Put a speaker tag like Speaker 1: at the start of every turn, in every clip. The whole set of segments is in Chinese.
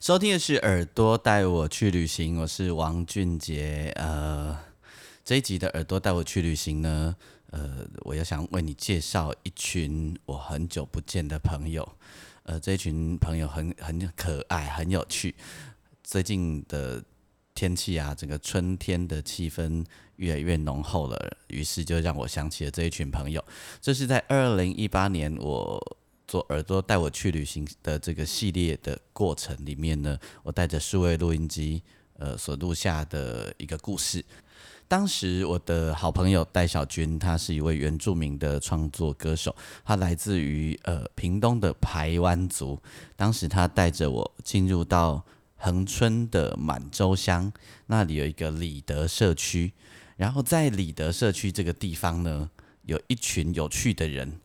Speaker 1: 收听的是耳朵带我去旅行，我是王俊杰。呃，这一集的耳朵带我去旅行呢，呃，我要想为你介绍一群我很久不见的朋友。呃，这一群朋友很很可爱，很有趣。最近的天气啊，整个春天的气氛越来越浓厚了，于是就让我想起了这一群朋友。这是在二零一八年我。做耳朵带我去旅行的这个系列的过程里面呢，我带着数位录音机，呃，所录下的一个故事。当时我的好朋友戴小军，他是一位原住民的创作歌手，他来自于呃屏东的排湾族。当时他带着我进入到恒春的满洲乡，那里有一个里德社区，然后在里德社区这个地方呢，有一群有趣的人。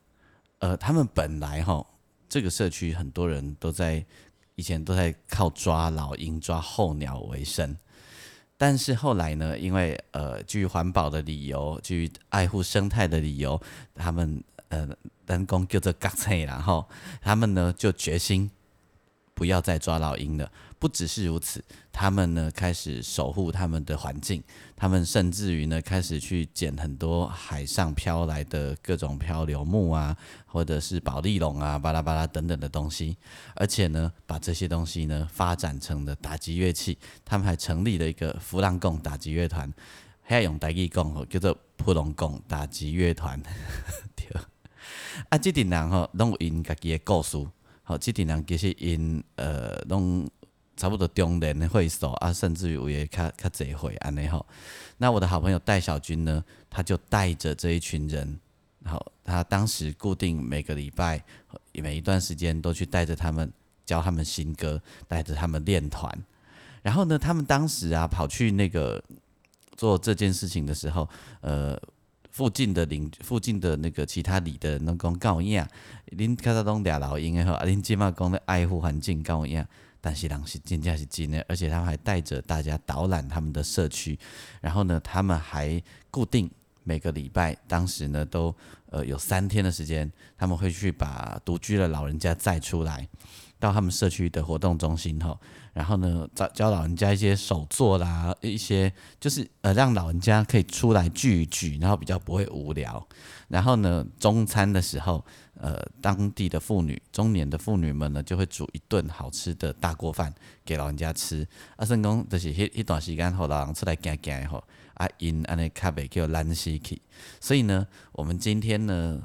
Speaker 1: 呃，他们本来哈，这个社区很多人都在以前都在靠抓老鹰、抓候鸟为生，但是后来呢，因为呃，基于环保的理由，基于爱护生态的理由，他们呃人工叫做割菜，然后他们呢就决心不要再抓老鹰了。不只是如此，他们呢开始守护他们的环境，他们甚至于呢开始去捡很多海上飘来的各种漂流木啊，或者是宝丽龙啊、巴拉巴拉等等的东西，而且呢把这些东西呢发展成了打击乐器。他们还成立了一个弗朗贡打击乐团，还用台语讲叫做普隆贡打击乐团。对，啊，这点人吼拢有因家己的故事，好，这点人其实因呃拢。差不多中年的会所啊，甚至于我也较较侪会安尼吼。那我的好朋友戴小军呢，他就带着这一群人，好他当时固定每个礼拜每一段时间都去带着他们教他们新歌，带着他们练团。然后呢，他们当时啊跑去那个做这件事情的时候，呃，附近的邻附近的那个其他里的人讲跟我一样，恁看到拢俩老鹰的吼，啊恁起码讲咧爱护环境跟我一样。但是人是真正是真的，而且他们还带着大家导览他们的社区，然后呢，他们还固定每个礼拜，当时呢都呃有三天的时间，他们会去把独居的老人家载出来，到他们社区的活动中心吼，然后呢教教老人家一些手作啦，一些就是呃让老人家可以出来聚一聚，然后比较不会无聊，然后呢中餐的时候。呃，当地的妇女、中年的妇女们呢，就会煮一顿好吃的大锅饭给老人家吃。啊，甚讲就是迄一段时间后，老人出来行行吼，啊，因安尼较袂叫懒死去。所以呢，我们今天呢，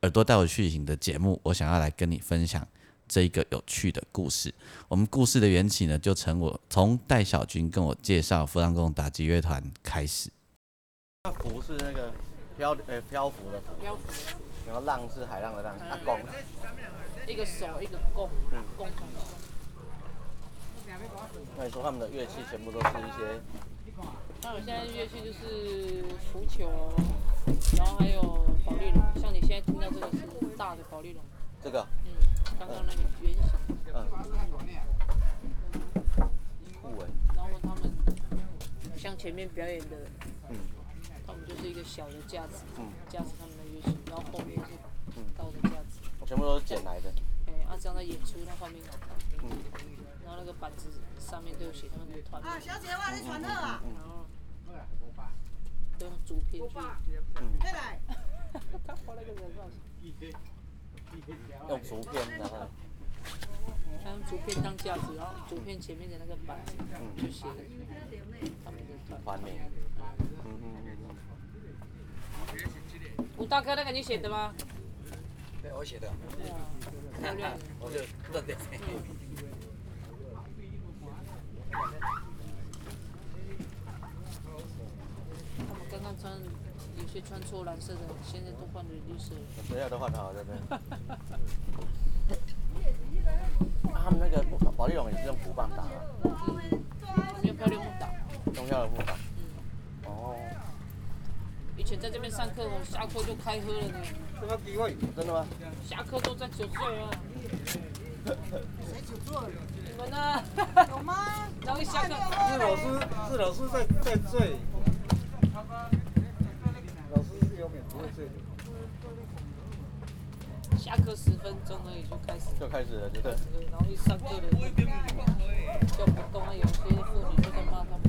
Speaker 1: 耳朵带我去行的节目，我想要来跟你分享这一个有趣的故事。我们故事的缘起呢，就从我从戴小军跟我介绍弗朗贡打击乐团开始。
Speaker 2: 那浮是那个漂呃漂浮的浮。然后浪是海浪的浪，啊弓，
Speaker 3: 一个手一个弓，嗯，弓。
Speaker 2: 那你说他们的乐器全部都是一些？
Speaker 3: 那我现在乐器就是浮球，然后还有宝丽龙，像你现在听到这个是大的宝丽龙。
Speaker 2: 这个？
Speaker 3: 嗯，刚刚那个圆形。嗯。
Speaker 2: 酷哎。
Speaker 3: 然后他们像前面表演的，嗯，他们就是一个小的架子，嗯，架子他们的乐器。然后后面是到的架子，
Speaker 2: 全部都是捡来的。
Speaker 3: 哎，啊，这样在演出那画面好看。嗯。然后那个板子上面都有写他们的团名。啊，小姐，我来传贺啊。然后。都用竹片去。嗯。再来。他画了个人上去。
Speaker 2: 用竹片，然后。
Speaker 3: 他用竹片当架子，然后竹片前面的那个板嗯就写了他们的团名。嗯嗯嗯。吴大哥，那个你写的吗？
Speaker 2: 对，我写的。漂亮。我就认得。
Speaker 3: 他们刚刚穿，有些穿错蓝色的，现在都换成绿色。
Speaker 2: 等下都换好了，对不对？他们那个保利龙也是用鼓棒打啊？
Speaker 3: 嗯，用漂流木打。
Speaker 2: 用漂流木打。
Speaker 3: 嗯。哦。以前在这边上课，我下课就开喝了呢。
Speaker 2: 什么机会？真的吗？
Speaker 3: 下课都在酒醉啊。谁酒醉？你们呢？有吗？然后一下课，
Speaker 2: 是老师，是老师在在醉。
Speaker 3: 下课十分钟而已就开始。
Speaker 2: 就开始了，对不对？
Speaker 3: 然后一上课的就不动啊，有些妇女就在骂他们。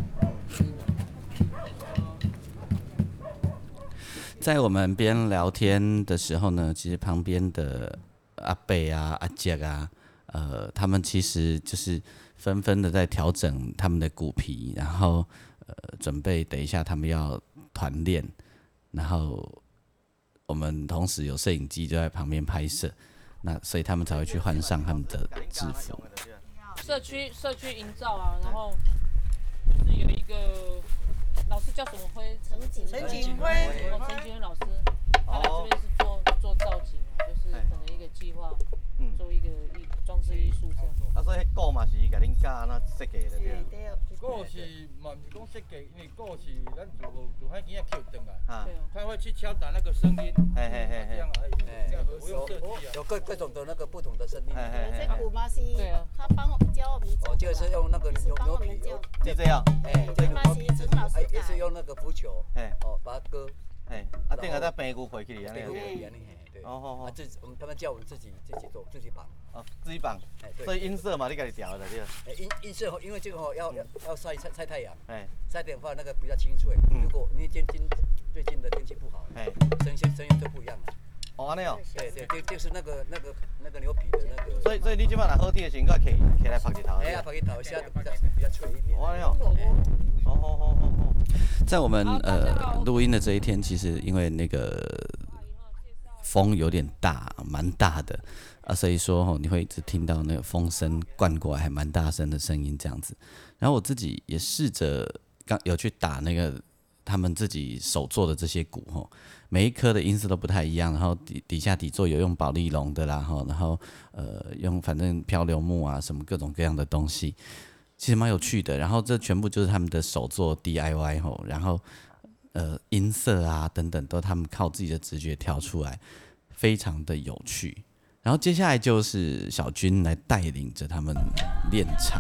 Speaker 1: 在我们边聊天的时候呢，其实旁边的阿贝啊、阿杰啊，呃，他们其实就是纷纷的在调整他们的骨皮，然后呃，准备等一下他们要团练，然后我们同时有摄影机就在旁边拍摄，那所以他们才会去换上他们的制服。
Speaker 3: 社区社区营造啊，然后就是有一个。老师叫什么辉？陈景
Speaker 4: 陈景辉，
Speaker 3: 陈景辉老师，他来这边是做做造景啊，就是可能一个计划，做一个艺装饰艺术这样。
Speaker 2: 啊，所以迄鼓嘛是甲恁教安怎设计的对。
Speaker 5: 鼓是嘛毋是讲设计，因为鼓是咱就就迄件捡转来，他会去敲打那个声音，嘿嘿嘿这样而已，这样不用设计啊。
Speaker 6: 有各各种的那个不同的声音。
Speaker 4: 这鼓嘛是，他帮我教我们做。
Speaker 6: 哦，就是用那个牛牛皮，
Speaker 2: 就这样。
Speaker 4: 哎，这个嘛是陈老师
Speaker 6: 也是用那个浮球，哎，哦，把它割，
Speaker 2: 哎，啊，顶下再平骨回去，安尼。
Speaker 6: 对，哦哦哦，自我们他们叫我们自己自己做，自己绑。
Speaker 2: 哦，自己绑。哎，对。所以音色嘛，你家己调的对。
Speaker 6: 哎，音音色因为这个吼要要要晒晒晒太阳，哎，晒点话那个比较清脆。如果你今今最近的天气不好，哎，声音声音都不一样了。
Speaker 2: 哦，安尼哦。
Speaker 6: 对对，就就是那个那个那个牛皮的那个。
Speaker 2: 所以所以你今摆若好天的时候，可以起来拍一头。
Speaker 6: 哎呀，拍一头，现在比较比较脆一点。
Speaker 2: 安尼哦。好好好好好。
Speaker 1: 在我们呃录音的这一天，其实因为那个风有点大，蛮大的啊，所以说吼你会一直听到那个风声灌过来，还蛮大声的声音这样子。然后我自己也试着刚有去打那个他们自己手做的这些鼓吼，每一颗的音色都不太一样。然后底底下底座有用宝丽龙的啦，吼，然后呃用反正漂流木啊什么各种各样的东西。其实蛮有趣的，然后这全部就是他们的手做 DIY 吼，然后呃音色啊等等都他们靠自己的直觉调出来，非常的有趣。然后接下来就是小军来带领着他们练唱。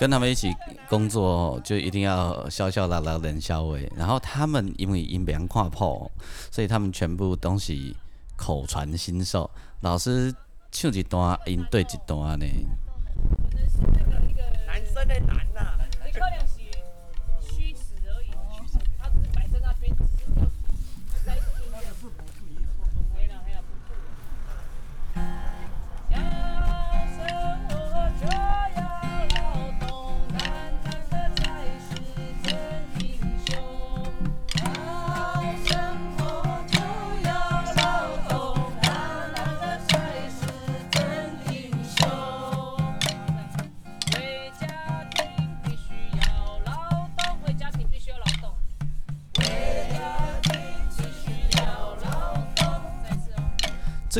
Speaker 1: 跟他们一起工作，就一定要笑笑啦啦冷笑话。然后他们因为因别人跨破，所以他们全部东西口传心授。老师唱一段，因对一段呢。
Speaker 5: 男生的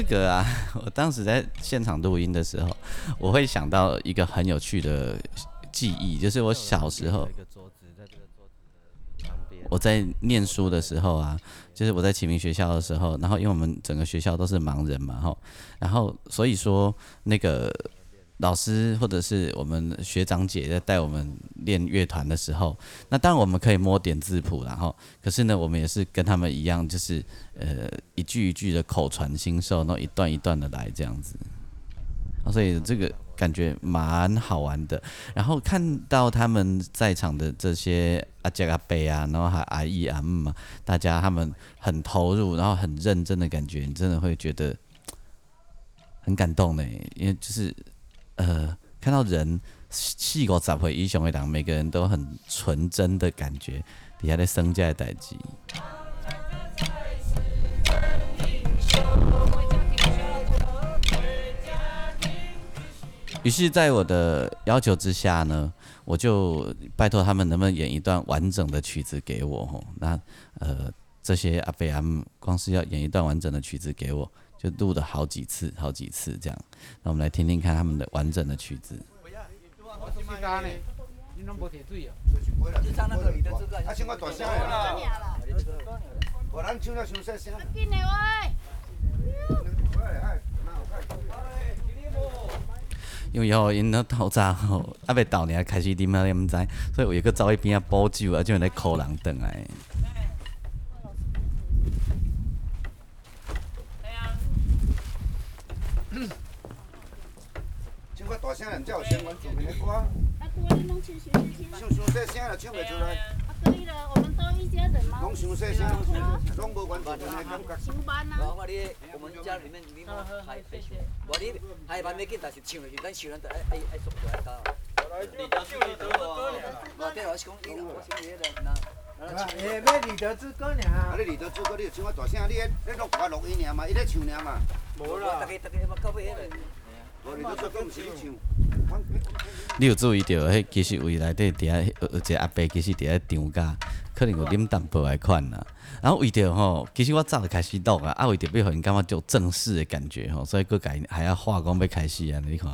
Speaker 1: 这个啊，我当时在现场录音的时候，我会想到一个很有趣的记忆，就是我小时候，我在念书的时候啊，就是我在启明学校的时候，然后因为我们整个学校都是盲人嘛，哈，然后所以说那个。老师或者是我们学长姐在带我们练乐团的时候，那当然我们可以摸点字谱，然后可是呢，我们也是跟他们一样，就是呃一句一句的口传心授，然后一段一段的来这样子。所以这个感觉蛮好玩的。然后看到他们在场的这些阿杰阿贝啊，然后还阿姨阿姆，大家他们很投入，然后很认真的感觉，你真的会觉得很感动呢。因为就是呃，看到人细个杂会英雄会党，每个人都很纯真的感觉，底下在生家的代际。于是，在我的要求之下呢，我就拜托他们能不能演一段完整的曲子给我。吼，那呃，这些阿贝阿姆光是要演一段完整的曲子给我，就录了好几次，好几次这样。那我们来听听看他们的完整的曲子。因为以后因那透早吼，还未到呢，开始啉啊，你毋知，所以有一个走一边啊补酒啊，就来扣人等来。
Speaker 7: 大声人才有声，阮做面的歌。啊，歌你拢唱小声，唱伤细声了，唱袂出来。啊，可以了，我们都一家人嘛。拢伤细声，拢无完全的感觉。上班啊。我你，我们家里面你还还唱，我但是唱了，咱唱。我对我是讲，我是你的那。诶，咩李德志歌尔？啊，你李德志歌，你唱个大声，你你录我录音尔嘛，伊咧唱尔嘛。无啦。大家大家嘛到尾迄个。
Speaker 1: 你有注意到，迄其实位内底伫遐有一个阿伯，其实伫遐张家，可能有啉淡薄来款啦。然后为着吼，其实我早就开始录啊，啊为着要互因感觉足正式的感觉吼，所以佫改还要化工要开始啊，你看。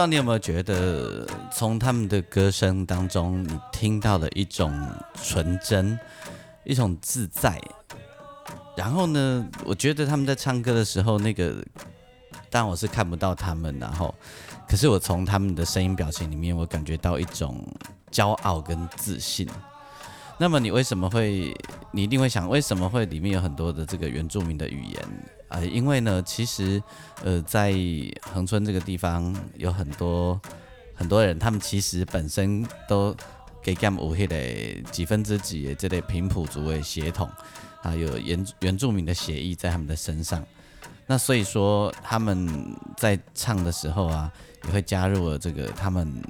Speaker 1: 不知道你有没有觉得，从他们的歌声当中，你听到了一种纯真，一种自在。然后呢，我觉得他们在唱歌的时候，那个，但我是看不到他们，然后，可是我从他们的声音表情里面，我感觉到一种骄傲跟自信。那么你为什么会？你一定会想，为什么会里面有很多的这个原住民的语言？啊，因为呢，其实，呃，在恒春这个地方有很多很多人，他们其实本身都给 gam 有迄个几分之几的这类平埔族的血统啊，有原原住民的血裔在他们的身上。那所以说他们在唱的时候啊，也会加入了这个他们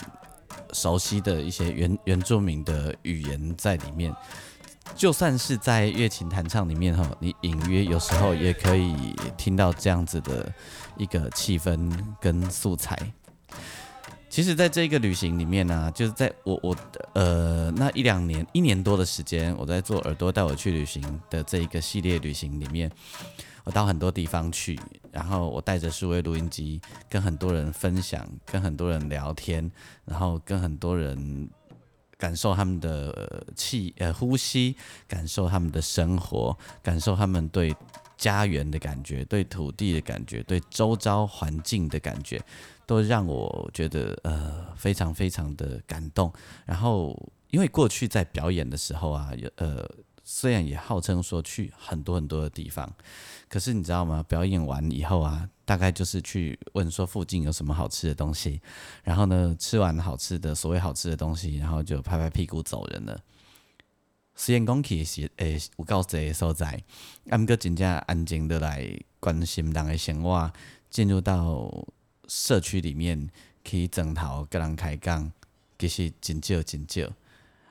Speaker 1: 熟悉的一些原原住民的语言在里面。就算是在乐琴弹唱里面哈，你隐约有时候也可以听到这样子的一个气氛跟素材。其实，在这个旅行里面呢，就是在我我呃那一两年一年多的时间，我在做耳朵带我去旅行的这一个系列旅行里面，我到很多地方去，然后我带着数位录音机，跟很多人分享，跟很多人聊天，然后跟很多人感受他们的气呃呼吸，感受他们的生活，感受他们对家园的感觉，对土地的感觉，对周遭环境的感觉。都让我觉得呃非常非常的感动。然后因为过去在表演的时候啊，呃虽然也号称说去很多很多的地方，可是你知道吗？表演完以后啊，大概就是去问说附近有什么好吃的东西，然后呢吃完好吃的所谓好吃的东西，然后就拍拍屁股走人了。实验讲起是诶有够济所在，啊毋过真正安静的来关心人的生活，进入到。社区里面去整头跟人开讲，其实真少真少。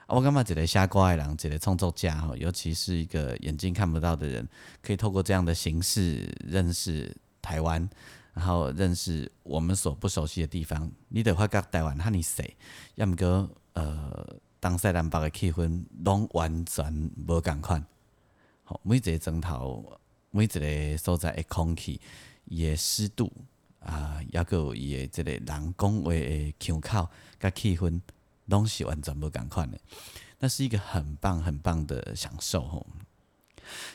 Speaker 1: 我感觉一个写歌的人，一个创作家吼，尤其是一个眼睛看不到的人，可以透过这样的形式认识台湾，然后认识我们所不熟悉的地方。你得发觉台湾哈尼细，要毋过呃，东西南北的气氛拢完全无共款。好，每一个钟头，每一个所在的空气，伊的湿度。啊，抑个有伊诶，即个人讲话诶腔口甲气氛，东西完全无共款诶。那是一个很棒很棒的享受吼。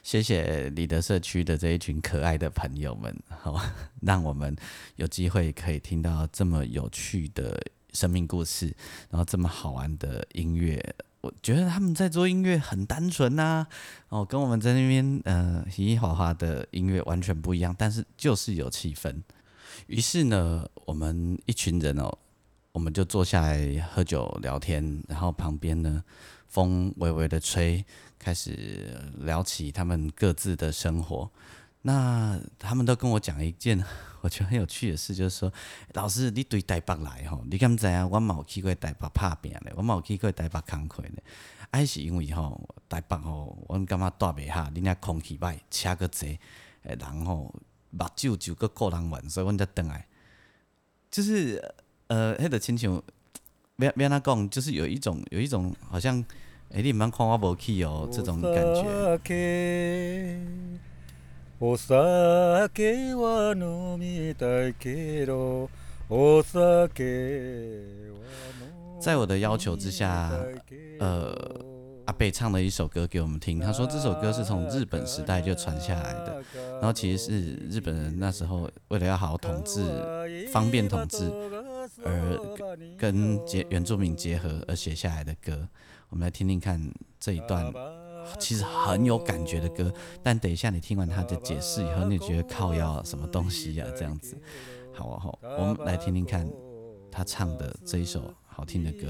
Speaker 1: 谢谢里德社区的这一群可爱的朋友们，好，让我们有机会可以听到这么有趣的生命故事，然后这么好玩的音乐。我觉得他们在做音乐很单纯呐，哦，跟我们在那边呃嘻嘻哈哈的音乐完全不一样，但是就是有气氛。于是呢，我们一群人哦，我们就坐下来喝酒聊天，然后旁边呢，风微微的吹，开始聊起他们各自的生活。那他们都跟我讲一件我觉得很有趣的事，就是说，老师，你对台北来吼，你敢知啊？我冇去过台北拍拼咧，我冇去过台北工课咧，还是因为吼台北吼，我感觉住袂下，你那空气歹，车个济，诶，人吼。目睭就个够人玩，所以阮才转来。就是呃，迄个亲像，别别那讲，就是有一种有一种好像，哎，你蛮看我无去哦，这种感觉。在我的要求之下，呃。阿贝唱了一首歌给我们听，他说这首歌是从日本时代就传下来的，然后其实是日本人那时候为了要好好统治、方便统治而跟结原住民结合而写下来的歌。我们来听听看这一段，其实很有感觉的歌。但等一下你听完他的解释以后，你觉得靠要什么东西呀？这样子，好啊好，我们来听听看他唱的这一首。好听的歌。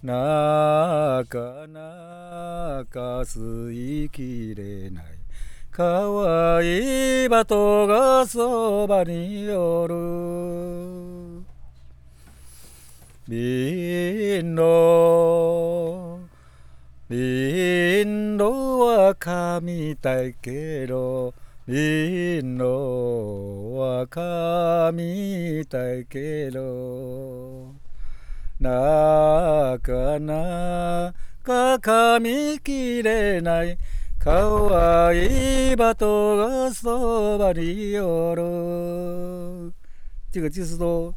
Speaker 1: 那个那个是一起的かわいいバトがそばにおる。瓶の瓶の赤みたいけど。瓶の赤みたいけど。なかなか噛みきれない。かわいいバトがそばにおる这个就是说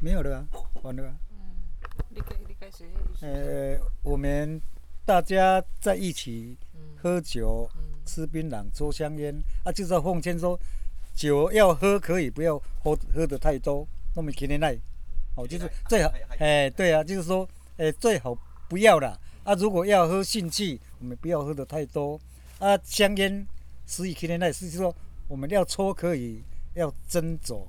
Speaker 1: 没有了啊，完了啊。呃，我们大家在一起喝酒。吃槟榔，抽香烟，啊，就是奉劝说，酒要喝可以，不要喝喝的太多，那么今天来，哦，就是最好，哎，对啊，就是说，哎，最好不要了， 啊，如果要喝兴趣，我们不要喝的太多，啊，香烟，十以今天来是说，我们要抽可以，要斟酌，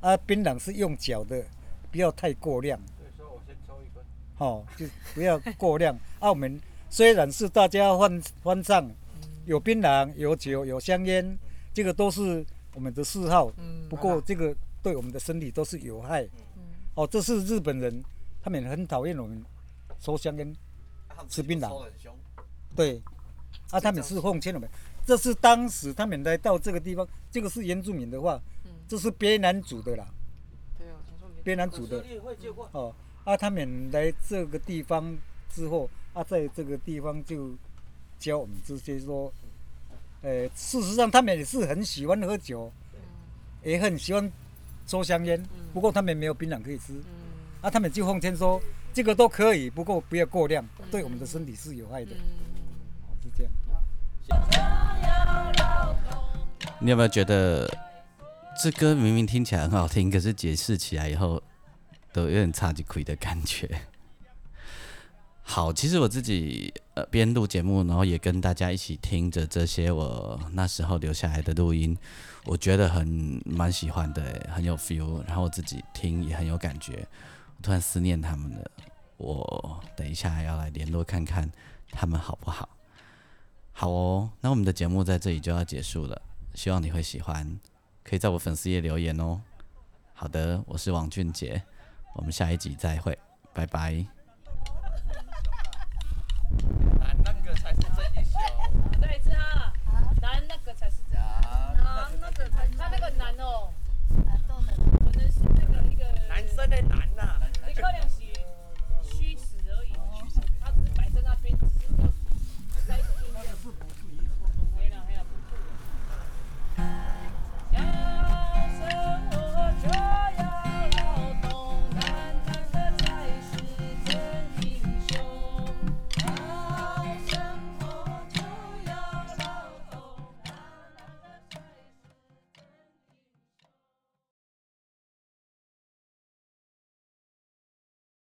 Speaker 1: 啊，槟榔是用脚的，不要太过量。所以说我先抽一根。好，就不要过量。啊，我们虽然是大家欢欢唱。
Speaker 8: 有槟榔，有酒，有香烟，这个都是我们的嗜好。不过这个对我们的身体都是有害。哦，这是日本人，他们很讨厌我们抽香烟、吃槟榔。对，啊，他们是奉劝我们，这是当时他们来到这个地方，这个是原住民的话，这是边南族的啦。对啊，边南族的。哦，啊，他们来这个地方之后，啊，在这个地方就教我们这些说，呃，事实上他们也是很喜欢喝酒，也很喜欢。抽香烟，不过他们没有槟榔可以吃，啊，他们就奉劝说这个都可以，不过不要过量，对我们的身体是有害的，是这样。
Speaker 1: 你有没有觉得这歌明明听起来很好听，可是解释起来以后都有点差几亏的感觉？好，其实我自己呃边录节目，然后也跟大家一起听着这些我那时候留下来的录音，我觉得很蛮喜欢的，很有 feel，然后自己听也很有感觉，我突然思念他们了。我等一下要来联络看看他们好不好？好哦，那我们的节目在这里就要结束了，希望你会喜欢，可以在我粉丝页留言哦。好的，我是王俊杰，我们下一集再会，拜拜。